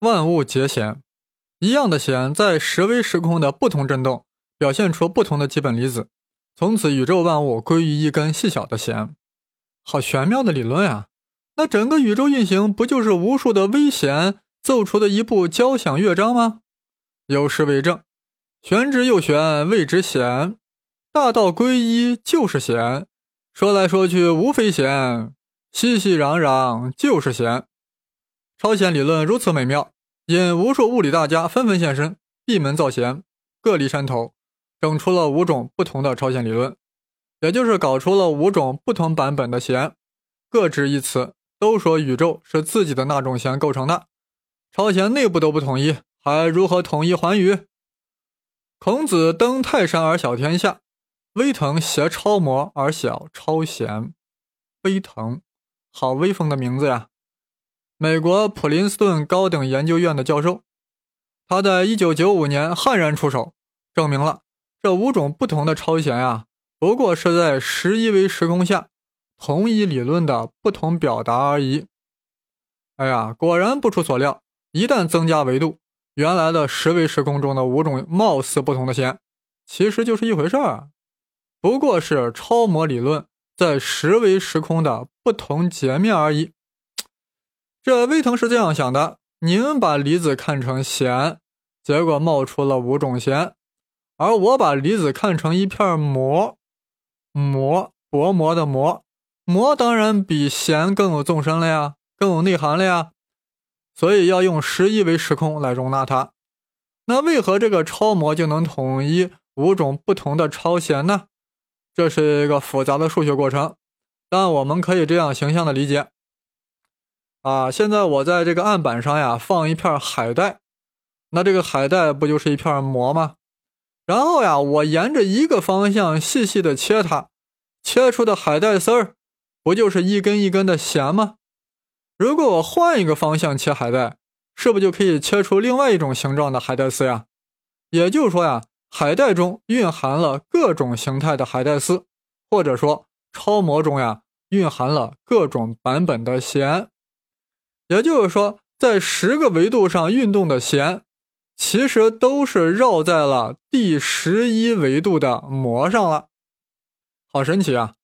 万物皆弦，一样的弦在十微时空的不同振动，表现出不同的基本粒子。从此，宇宙万物归于一根细小的弦。好玄妙的理论啊！那整个宇宙运行不就是无数的微弦奏出的一部交响乐章吗？有诗为证：“玄之又玄，谓之弦。大道归一，就是弦。说来说去，无非弦。熙熙攘攘，就是弦。”超弦理论如此美妙，引无数物理大家纷纷现身，闭门造弦，各立山头，整出了五种不同的超弦理论，也就是搞出了五种不同版本的弦，各执一词，都说宇宙是自己的那种弦构成的。超弦内部都不统一，还如何统一寰宇？孔子登泰山而小天下，威腾携超模而小超弦。威腾，好威风的名字呀！美国普林斯顿高等研究院的教授，他在一九九五年悍然出手，证明了这五种不同的超弦呀，不过是在十一维时空下同一理论的不同表达而已。哎呀，果然不出所料，一旦增加维度，原来的十维时空中的五种貌似不同的弦，其实就是一回事儿，不过是超模理论在十维时空的不同截面而已。这威腾是这样想的：您把离子看成弦，结果冒出了五种弦；而我把离子看成一片膜，膜薄膜的膜，膜当然比弦更有纵深了呀，更有内涵了呀。所以要用十一维时空来容纳它。那为何这个超模就能统一五种不同的超弦呢？这是一个复杂的数学过程，但我们可以这样形象的理解。啊，现在我在这个案板上呀放一片海带，那这个海带不就是一片膜吗？然后呀，我沿着一个方向细细的切它，切出的海带丝儿不就是一根一根的弦吗？如果我换一个方向切海带，是不就可以切出另外一种形状的海带丝呀？也就是说呀，海带中蕴含了各种形态的海带丝，或者说超模中呀蕴含了各种版本的弦。也就是说，在十个维度上运动的弦，其实都是绕在了第十一维度的膜上了。好神奇啊！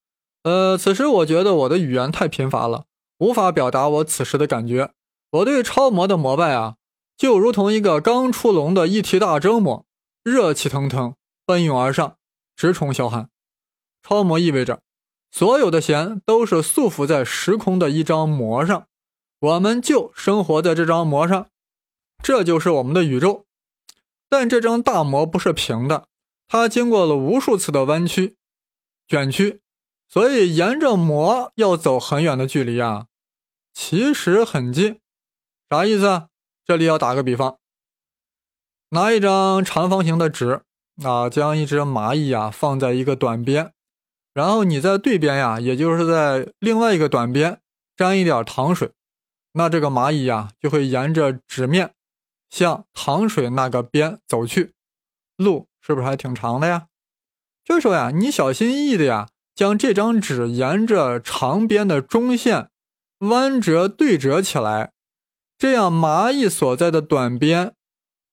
呃，此时我觉得我的语言太贫乏了，无法表达我此时的感觉。我对超模的膜拜啊，就如同一个刚出笼的一提大蒸馍，热气腾腾奔涌而上，直冲霄汉。超模意味着，所有的弦都是束缚在时空的一张膜上。我们就生活在这张膜上，这就是我们的宇宙。但这张大膜不是平的，它经过了无数次的弯曲、卷曲，所以沿着膜要走很远的距离啊。其实很近，啥意思？这里要打个比方，拿一张长方形的纸啊，将一只蚂蚁呀放在一个短边，然后你在对边呀，也就是在另外一个短边沾一点糖水。那这个蚂蚁呀，就会沿着纸面向糖水那个边走去，路是不是还挺长的呀？这时候呀，你小心翼翼的呀，将这张纸沿着长边的中线弯折对折起来，这样蚂蚁所在的短边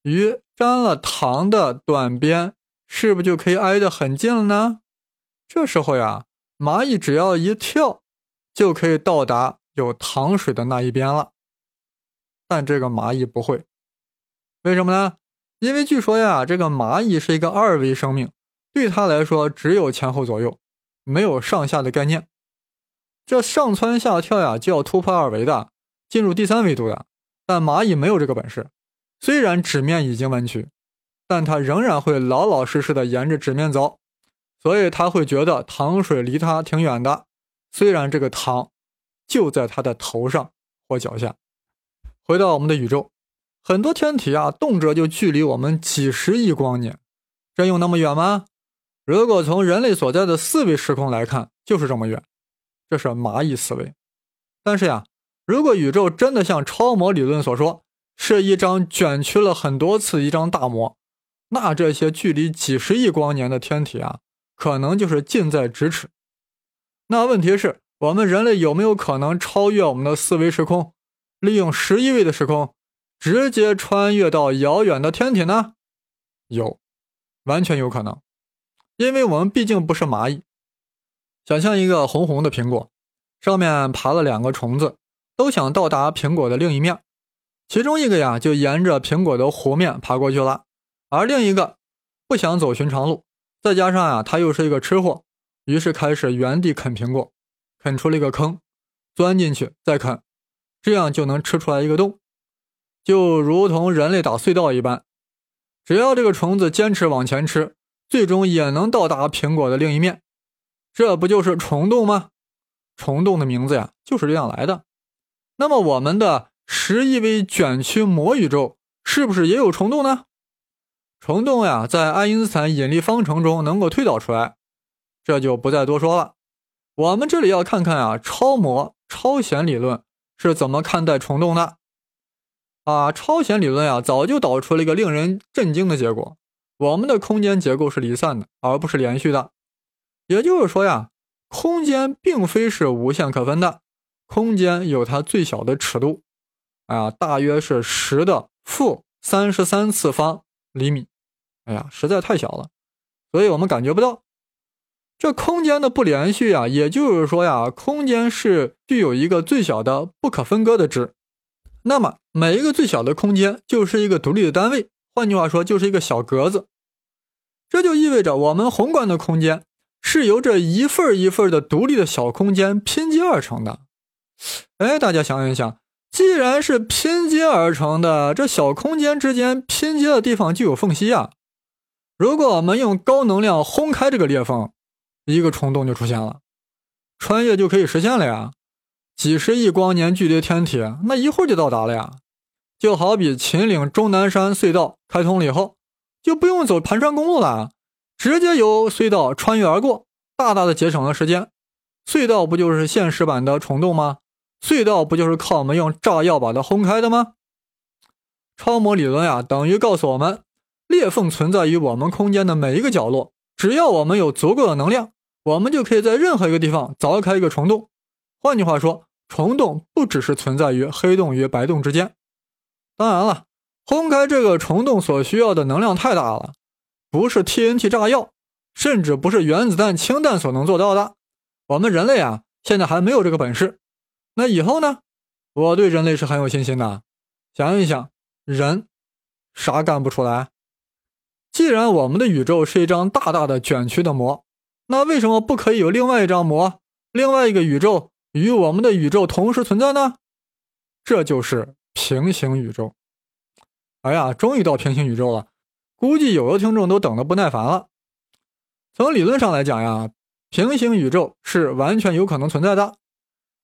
与沾了糖的短边，是不是就可以挨得很近了呢？这时候呀，蚂蚁只要一跳，就可以到达。有糖水的那一边了，但这个蚂蚁不会，为什么呢？因为据说呀，这个蚂蚁是一个二维生命，对它来说只有前后左右，没有上下的概念。这上蹿下跳呀，就要突破二维的，进入第三维度的。但蚂蚁没有这个本事，虽然纸面已经弯曲，但它仍然会老老实实的沿着纸面走，所以它会觉得糖水离它挺远的，虽然这个糖。就在他的头上或脚下。回到我们的宇宙，很多天体啊，动辄就距离我们几十亿光年，真有那么远吗？如果从人类所在的四维时空来看，就是这么远。这是蚂蚁思维。但是呀，如果宇宙真的像超模理论所说，是一张卷曲了很多次一张大膜，那这些距离几十亿光年的天体啊，可能就是近在咫尺。那问题是？我们人类有没有可能超越我们的四维时空，利用十一维的时空直接穿越到遥远的天体呢？有，完全有可能，因为我们毕竟不是蚂蚁。想象一个红红的苹果，上面爬了两个虫子，都想到达苹果的另一面。其中一个呀，就沿着苹果的弧面爬过去了，而另一个不想走寻常路，再加上啊，他又是一个吃货，于是开始原地啃苹果，啃出了一个坑，钻进去再啃，这样就能吃出来一个洞。就如同人类打隧道一般，只要这个虫子坚持往前吃，最终也能到达苹果的另一面。这不就是虫洞吗？虫洞的名字呀，就是这样来的。那么我们的十亿维卷曲膜宇宙是不是也有虫洞呢？虫洞呀，在爱因斯坦引力方程中能够推导出来，这就不再多说了。我们这里要看看啊，超模超弦理论是怎么看待虫洞的。啊，超弦理论啊，早就导出了一个令人震惊的结果：我们的空间结构是离散的，而不是连续的。也就是说呀，空间并非是无限可分的，空间有它最小的尺度，哎呀，大约是十的负三十三次方厘米。哎呀，实在太小了，所以我们感觉不到这空间的不连续啊。也就是说呀，空间是具有一个最小的不可分割的值。那么每一个最小的空间就是一个独立的单位，换句话说就是一个小格子。这就意味着我们宏观的空间是由这一份一份的独立的小空间拼接而成的。哎，大家想一想，既然是拼接而成的，这小空间之间拼接的地方就有缝隙啊。如果我们用高能量轰开这个裂缝，一个虫洞就出现了，穿越就可以实现了呀。几十亿光年距离天体，那一会儿就到达了呀！就好比秦岭终南山隧道开通了以后，就不用走盘山公路了，直接由隧道穿越而过，大大的节省了时间。隧道不就是现实版的虫洞吗？隧道不就是靠我们用炸药把它轰开的吗？超模理论呀，等于告诉我们，裂缝存在于我们空间的每一个角落，只要我们有足够的能量，我们就可以在任何一个地方凿开一个虫洞。换句话说，虫洞不只是存在于黑洞与白洞之间，当然了，轰开这个虫洞所需要的能量太大了，不是 TNT 炸药，甚至不是原子弹、氢弹所能做到的。我们人类啊，现在还没有这个本事。那以后呢？我对人类是很有信心的。想一想，人啥干不出来？既然我们的宇宙是一张大大的卷曲的膜，那为什么不可以有另外一张膜，另外一个宇宙？与我们的宇宙同时存在呢？这就是平行宇宙。哎呀，终于到平行宇宙了，估计有的听众都等得不耐烦了。从理论上来讲呀，平行宇宙是完全有可能存在的。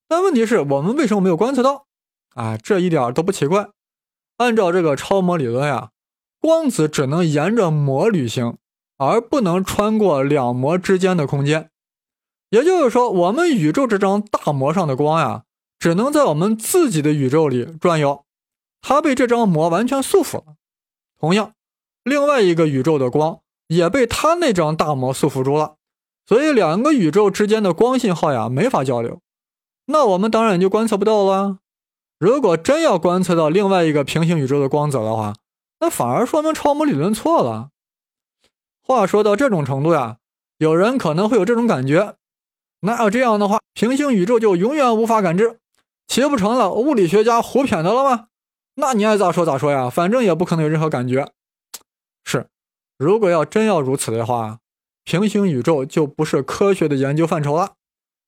但问题是我们为什么没有观测到？啊，这一点都不奇怪。按照这个超模理论呀，光子只能沿着膜旅行，而不能穿过两膜之间的空间。也就是说，我们宇宙这张大膜上的光呀，只能在我们自己的宇宙里转悠，它被这张膜完全束缚了。同样，另外一个宇宙的光也被它那张大膜束缚住了，所以两个宇宙之间的光信号呀没法交流。那我们当然就观测不到了。如果真要观测到另外一个平行宇宙的光泽的话，那反而说明超模理论错了。话说到这种程度呀，有人可能会有这种感觉。那要这样的话，平行宇宙就永远无法感知，岂不成了物理学家胡谝的了吗？那你爱咋说咋说呀，反正也不可能有任何感觉。是，如果要真要如此的话，平行宇宙就不是科学的研究范畴了，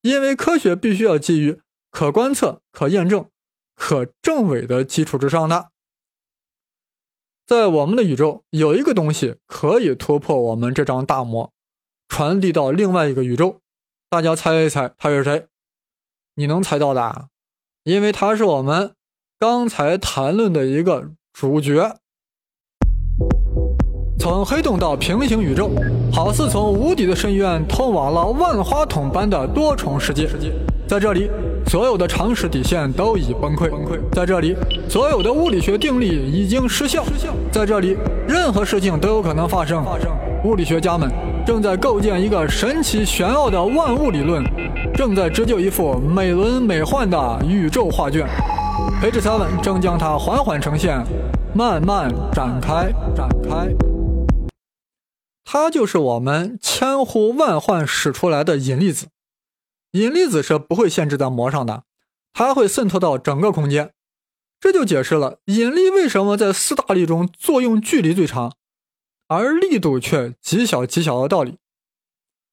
因为科学必须要基于可观测、可验证、可证伪的基础之上的。在我们的宇宙，有一个东西可以突破我们这张大膜，传递到另外一个宇宙。大家猜一猜，他是谁？你能猜到的，因为他是我们刚才谈论的一个主角。从黑洞到平行宇宙，好似从无底的深渊通往了万花筒般的多重世界。在这里，所有的常识底线都已崩溃。在这里，所有的物理学定律已经失效。在这里，任何事情都有可能发生。物理学家们。正在构建一个神奇玄奥的万物理论，正在织就一幅美轮美奂的宇宙画卷。培智 seven 正将它缓缓呈现，慢慢展开，展开。它就是我们千呼万唤使出来的引力子。引力子是不会限制在膜上的，它会渗透到整个空间。这就解释了引力为什么在四大力中作用距离最长，而力度却极小极小的道理。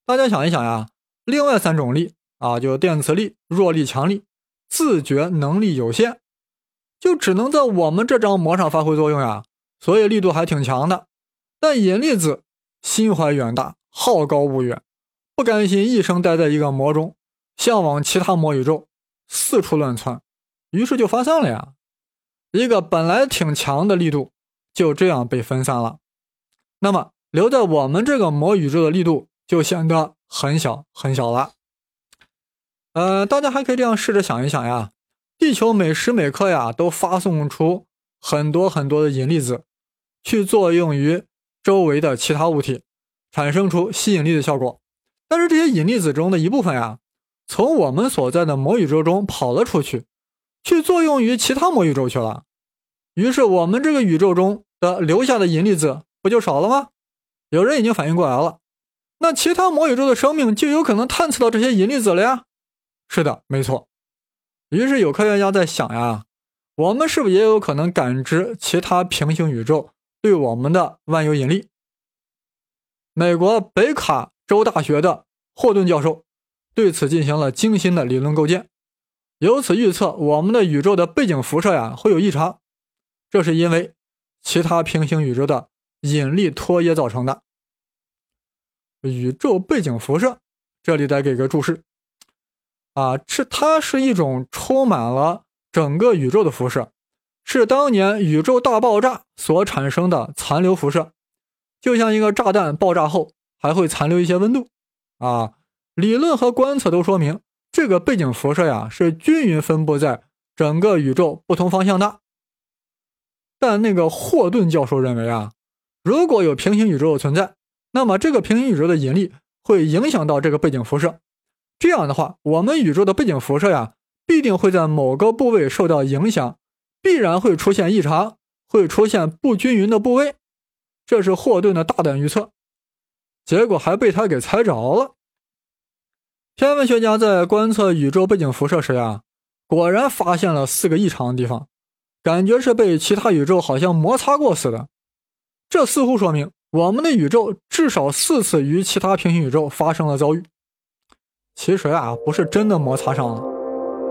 大家想一想呀，另外三种力啊，就电磁力、弱力、强力，自觉能力有限，就只能在我们这张膜上发挥作用呀，所以力度还挺强的。但引力子心怀远大，好高骛远，不甘心一生待在一个膜中，向往其他魔宇宙，四处乱窜，于是就发散了呀。一个本来挺强的力度，就这样被分散了。那么留在我们这个魔宇宙的力度就显得很小很小了。呃，大家还可以这样试着想一想呀，地球每时每刻呀都发送出很多很多的引力子，去作用于周围的其他物体，产生出吸引力的效果。但是这些引力子中的一部分呀，从我们所在的魔宇宙中跑了出去。去作用于其他魔宇宙去了，于是我们这个宇宙中的留下的引力子不就少了吗？有人已经反应过来了，那其他魔宇宙的生命就有可能探测到这些引力子了呀。是的，没错。于是有科学家在想呀，我们是不是也有可能感知其他平行宇宙对我们的万有引力？美国北卡州大学的霍顿教授对此进行了精心的理论构建。由此预测，我们的宇宙的背景辐射呀会有异常，这是因为其他平行宇宙的引力拖曳造成的。宇宙背景辐射，这里再给个注释啊，是它是一种充满了整个宇宙的辐射，是当年宇宙大爆炸所产生的残留辐射，就像一个炸弹爆炸后还会残留一些温度啊。理论和观测都说明。这个背景辐射呀，是均匀分布在整个宇宙不同方向的。但那个霍顿教授认为啊，如果有平行宇宙的存在，那么这个平行宇宙的引力会影响到这个背景辐射。这样的话，我们宇宙的背景辐射呀，必定会在某个部位受到影响，必然会出现异常，会出现不均匀的部位。这是霍顿的大胆预测，结果还被他给猜着了。天文学家在观测宇宙背景辐射时呀，果然发现了四个异常的地方，感觉是被其他宇宙好像摩擦过似的。这似乎说明我们的宇宙至少四次与其他平行宇宙发生了遭遇。其实啊，不是真的摩擦上了。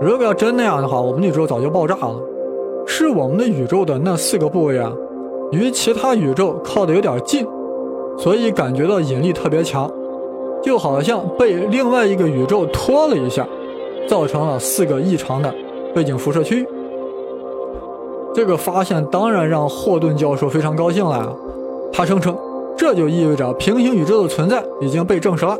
如果要真那样的话，我们的宇宙早就爆炸了。是我们的宇宙的那四个部位啊，与其他宇宙靠的有点近，所以感觉到引力特别强。就好像被另外一个宇宙拖了一下，造成了四个异常的背景辐射区。这个发现当然让霍顿教授非常高兴了，他声称这就意味着平行宇宙的存在已经被证实了。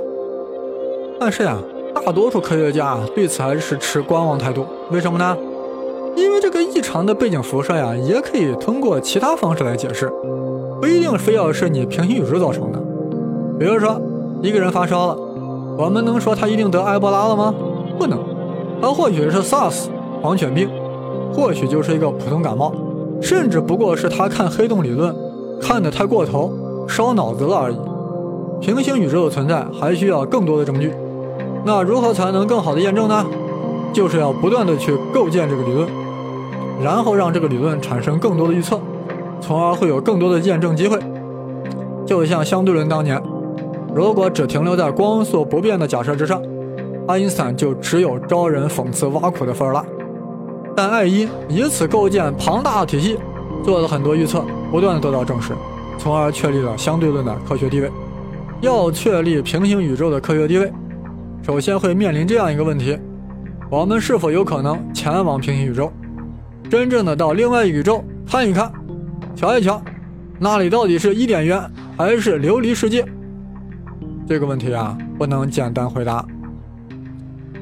但是呀，大多数科学家对此还是持观望态度。为什么呢？因为这个异常的背景辐射呀，也可以通过其他方式来解释，不一定非要是你平行宇宙造成的。比如说。一个人发烧了，我们能说他一定得埃博拉了吗？不能，他或许是 SARS 狂犬病，或许就是一个普通感冒，甚至不过是他看黑洞理论看得太过头，烧脑子了而已。平行宇宙的存在还需要更多的证据，那如何才能更好的验证呢？就是要不断的去构建这个理论，然后让这个理论产生更多的预测，从而会有更多的验证机会。就像相对论当年。如果只停留在光速不变的假设之上，爱因斯坦就只有招人讽刺挖苦的份儿了。但爱因以此构建庞大体系，做了很多预测，不断得到证实，从而确立了相对论的科学地位。要确立平行宇宙的科学地位，首先会面临这样一个问题：我们是否有可能前往平行宇宙，真正的到另外宇宙看一看、瞧一瞧，那里到底是伊甸园还是琉璃世界？这个问题啊，不能简单回答。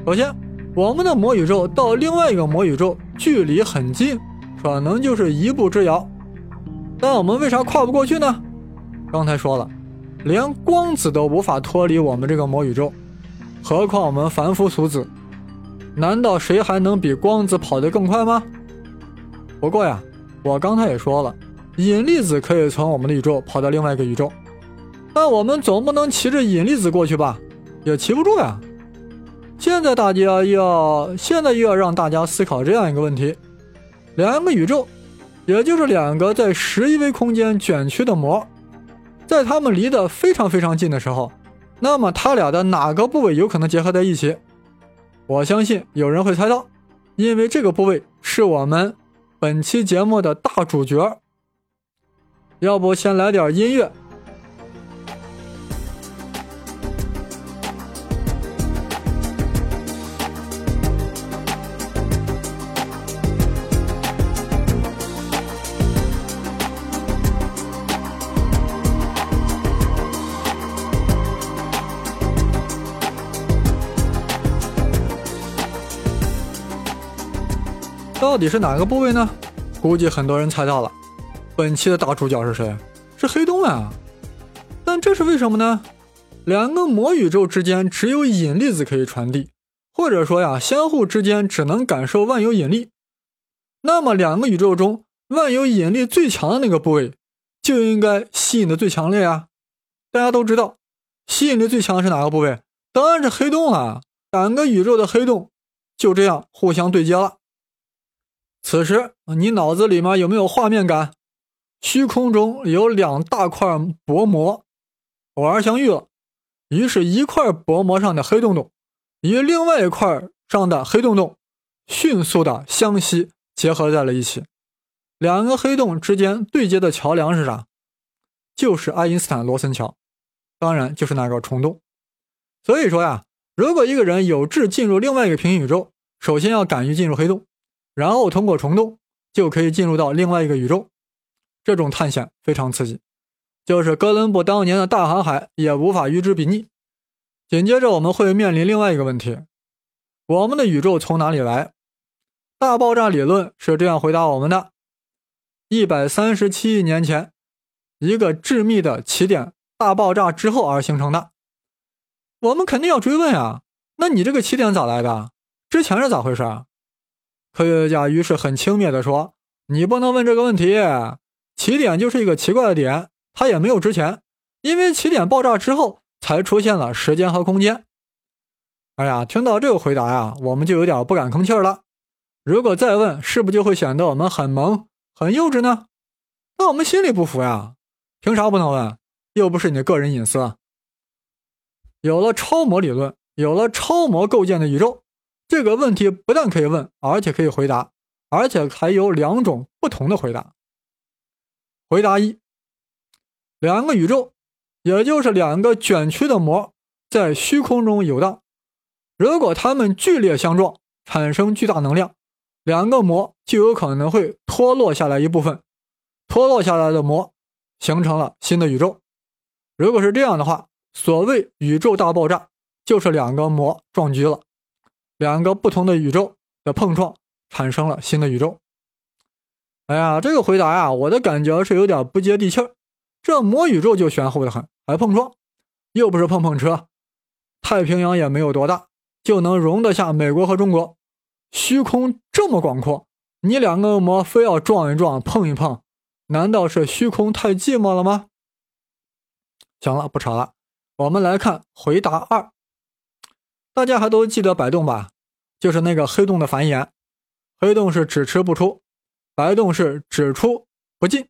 首先，我们的魔宇宙到另外一个魔宇宙距离很近，可能就是一步之遥。但我们为啥跨不过去呢？刚才说了，连光子都无法脱离我们这个魔宇宙，何况我们凡夫俗子？难道谁还能比光子跑得更快吗？不过呀，我刚才也说了，引力子可以从我们的宇宙跑到另外一个宇宙，但我们总不能骑着引力子过去吧？也骑不住呀。现在大家要，现在又要让大家思考这样一个问题：两个宇宙，也就是两个在十一维空间卷曲的膜，在它们离得非常非常近的时候，那么它俩的哪个部位有可能结合在一起？我相信有人会猜到，因为这个部位是我们本期节目的大主角。要不先来点音乐。底是哪个部位呢？估计很多人猜到了，本期的大主角是谁？是黑洞啊！但这是为什么呢？两个魔宇宙之间只有引力子可以传递，或者说呀，相互之间只能感受万有引力。那么两个宇宙中万有引力最强的那个部位，就应该吸引的最强烈啊！大家都知道，吸引力最强是哪个部位？当然是黑洞啊。两个宇宙的黑洞就这样互相对接了。此时，你脑子里面有没有画面感？虚空中有两大块薄膜偶然相遇了，于是，一块薄膜上的黑洞洞与另外一块上的黑洞洞迅速的相吸结合在了一起。两个黑洞之间对接的桥梁是啥？就是爱因斯坦罗森桥，当然就是那个虫洞。所以说呀，如果一个人有志进入另外一个平行宇宙，首先要敢于进入黑洞。然后通过虫洞就可以进入到另外一个宇宙，这种探险非常刺激，就是哥伦布当年的大航海也无法与之比拟。紧接着我们会面临另外一个问题：我们的宇宙从哪里来？大爆炸理论是这样回答我们的：一百三十七亿年前，一个致密的起点大爆炸之后而形成的。我们肯定要追问啊，那你这个起点咋来的？之前是咋回事啊？科学家于是很轻蔑地说：“你不能问这个问题。起点就是一个奇怪的点，它也没有之前，因为起点爆炸之后才出现了时间和空间。”哎呀，听到这个回答呀，我们就有点不敢吭气了。如果再问，是不是就会显得我们很萌、很幼稚呢？那我们心里不服呀，凭啥不能问？又不是你的个人隐私。有了超模理论，有了超模构建的宇宙。这个问题不但可以问，而且可以回答，而且还有两种不同的回答。回答一：两个宇宙，也就是两个卷曲的膜，在虚空中游荡。如果它们剧烈相撞，产生巨大能量，两个膜就有可能会脱落下来一部分。脱落下来的膜形成了新的宇宙。如果是这样的话，所谓宇宙大爆炸，就是两个膜撞击了。两个不同的宇宙的碰撞产生了新的宇宙。哎呀，这个回答呀，我的感觉是有点不接地气儿。这魔宇宙就玄乎的很，还碰撞，又不是碰碰车，太平洋也没有多大，就能容得下美国和中国。虚空这么广阔，你两个魔非要撞一撞、碰一碰，难道是虚空太寂寞了吗？行了，不扯了，我们来看回答二。大家还都记得白洞吧？就是那个黑洞的繁衍，黑洞是只吃不出，白洞是只出不进。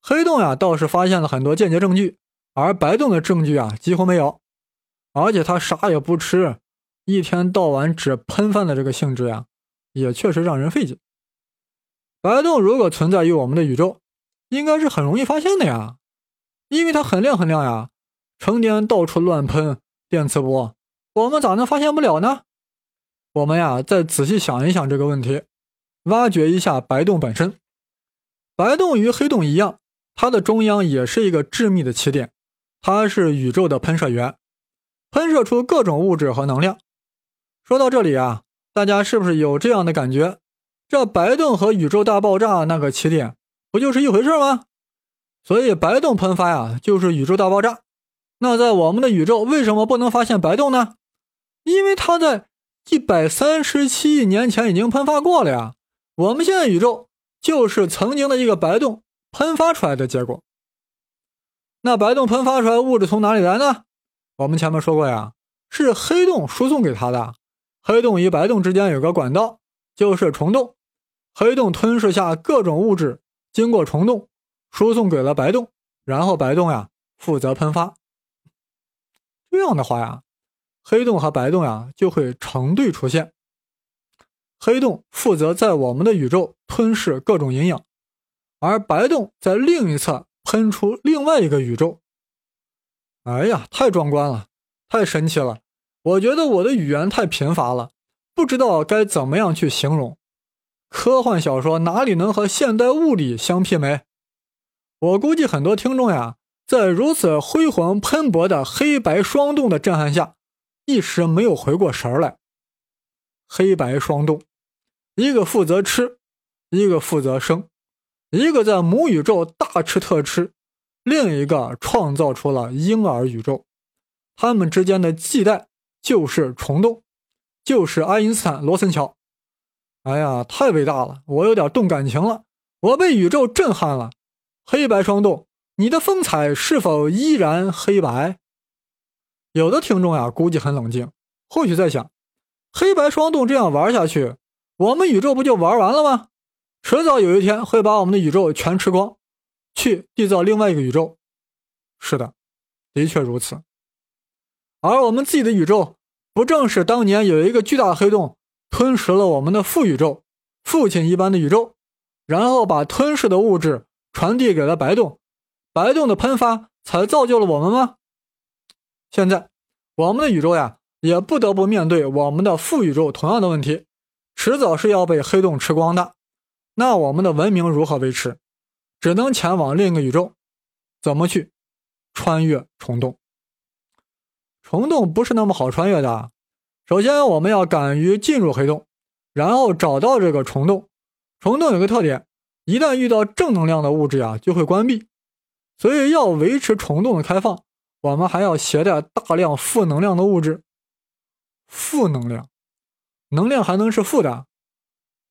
黑洞呀倒是发现了很多间接证据，而白洞的证据啊几乎没有，而且它啥也不吃，一天到晚只喷饭的这个性质呀，也确实让人费解。白洞如果存在于我们的宇宙，应该是很容易发现的呀，因为它很亮很亮呀，成天到处乱喷电磁波，我们咋能发现不了呢？我们呀，再仔细想一想这个问题，挖掘一下白洞本身。白洞与黑洞一样，它的中央也是一个致密的起点，它是宇宙的喷射源，喷射出各种物质和能量。说到这里啊，大家是不是有这样的感觉？这白洞和宇宙大爆炸那个起点不就是一回事吗？所以白洞喷发呀，就是宇宙大爆炸。那在我们的宇宙为什么不能发现白洞呢？因为它在。一百三十七亿年前已经喷发过了呀！我们现在宇宙就是曾经的一个白洞喷发出来的结果。那白洞喷发出来物质从哪里来呢？我们前面说过呀，是黑洞输送给它的。黑洞与白洞之间有个管道，就是虫洞。黑洞吞噬下各种物质，经过虫洞输送给了白洞，然后白洞呀负责喷发。这样的话呀，黑洞和白洞呀就会成对出现。黑洞负责在我们的宇宙吞噬各种营养，而白洞在另一侧喷出另外一个宇宙。哎呀，太壮观了，太神奇了！我觉得我的语言太贫乏了，不知道该怎么样去形容。科幻小说哪里能和现代物理相媲美？我估计很多听众呀，在如此辉煌喷薄的黑白双洞的震撼下，一时没有回过神来。黑白双洞，一个负责吃，一个负责生，一个在母宇宙大吃特吃，另一个创造出了婴儿宇宙。他们之间的系带就是虫洞，就是爱因斯坦罗森桥。哎呀，太伟大了！我有点动感情了，我被宇宙震撼了。黑白双洞，你的风采是否依然黑白？有的听众呀，估计很冷静，或许在想：黑白双洞这样玩下去，我们宇宙不就玩完了吗？迟早有一天会把我们的宇宙全吃光，去缔造另外一个宇宙。是的，的确如此。而我们自己的宇宙，不正是当年有一个巨大的黑洞？吞噬了我们的父宇宙，父亲一般的宇宙，然后把吞噬的物质传递给了白洞，白洞的喷发才造就了我们吗？现在我们的宇宙呀，也不得不面对我们的父宇宙同样的问题，迟早是要被黑洞吃光的。那我们的文明如何维持？只能前往另一个宇宙，怎么去穿越虫洞？虫洞不是那么好穿越的。首先，我们要敢于进入黑洞，然后找到这个虫洞。虫洞有个特点，一旦遇到正能量的物质呀，就会关闭。所以要维持虫洞的开放，我们还要携带大量负能量的物质。负能量，能量还能是负的？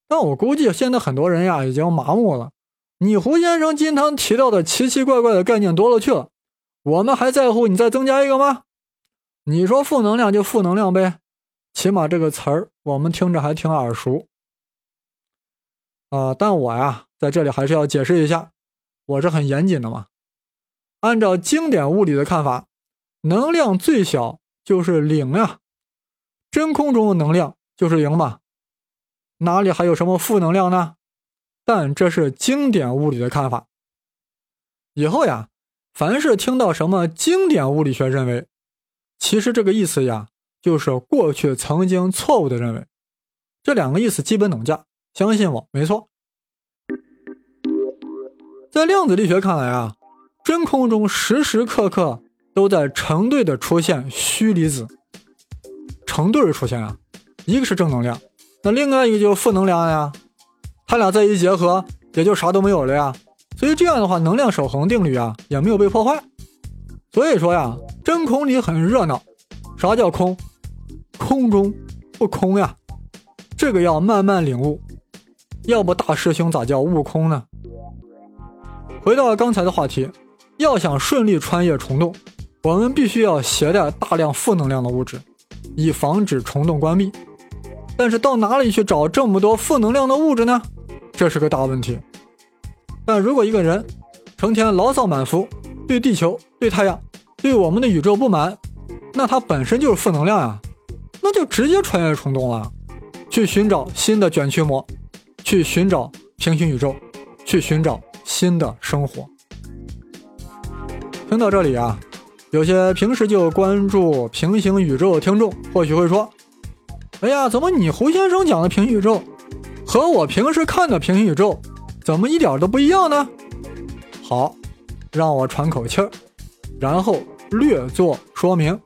但我估计现在很多人呀已经麻木了。你胡先生经常提到的奇奇怪怪的概念多了去了，我们还在乎你再增加一个吗？你说负能量就负能量呗。起码这个词儿我们听着还挺耳熟，啊！但我呀，在这里还是要解释一下，我是很严谨的嘛。按照经典物理的看法，能量最小就是零呀，真空中的能量就是零嘛，哪里还有什么负能量呢？但这是经典物理的看法。以后呀，凡是听到什么经典物理学认为，其实这个意思呀。就是过去曾经错误的认为，这两个意思基本等价。相信我，没错。在量子力学看来啊，真空中时时刻刻都在成对的出现虚离子，成对出现啊，一个是正能量，那另外一个就是负能量呀，它俩在一结合，也就啥都没有了呀。所以这样的话，能量守恒定律啊也没有被破坏。所以说呀，真空里很热闹。啥叫空？空中不空呀，这个要慢慢领悟。要不大师兄咋叫悟空呢？回到刚才的话题，要想顺利穿越虫洞，我们必须要携带大量负能量的物质，以防止虫洞关闭。但是到哪里去找这么多负能量的物质呢？这是个大问题。但如果一个人成天牢骚满腹，对地球、对太阳、对我们的宇宙不满，那他本身就是负能量呀。那就直接穿越虫洞了，去寻找新的卷曲膜，去寻找平行宇宙，去寻找新的生活。听到这里啊，有些平时就关注平行宇宙的听众或许会说：“哎呀，怎么你胡先生讲的平行宇宙和我平时看的平行宇宙怎么一点都不一样呢？”好，让我喘口气儿，然后略作说明。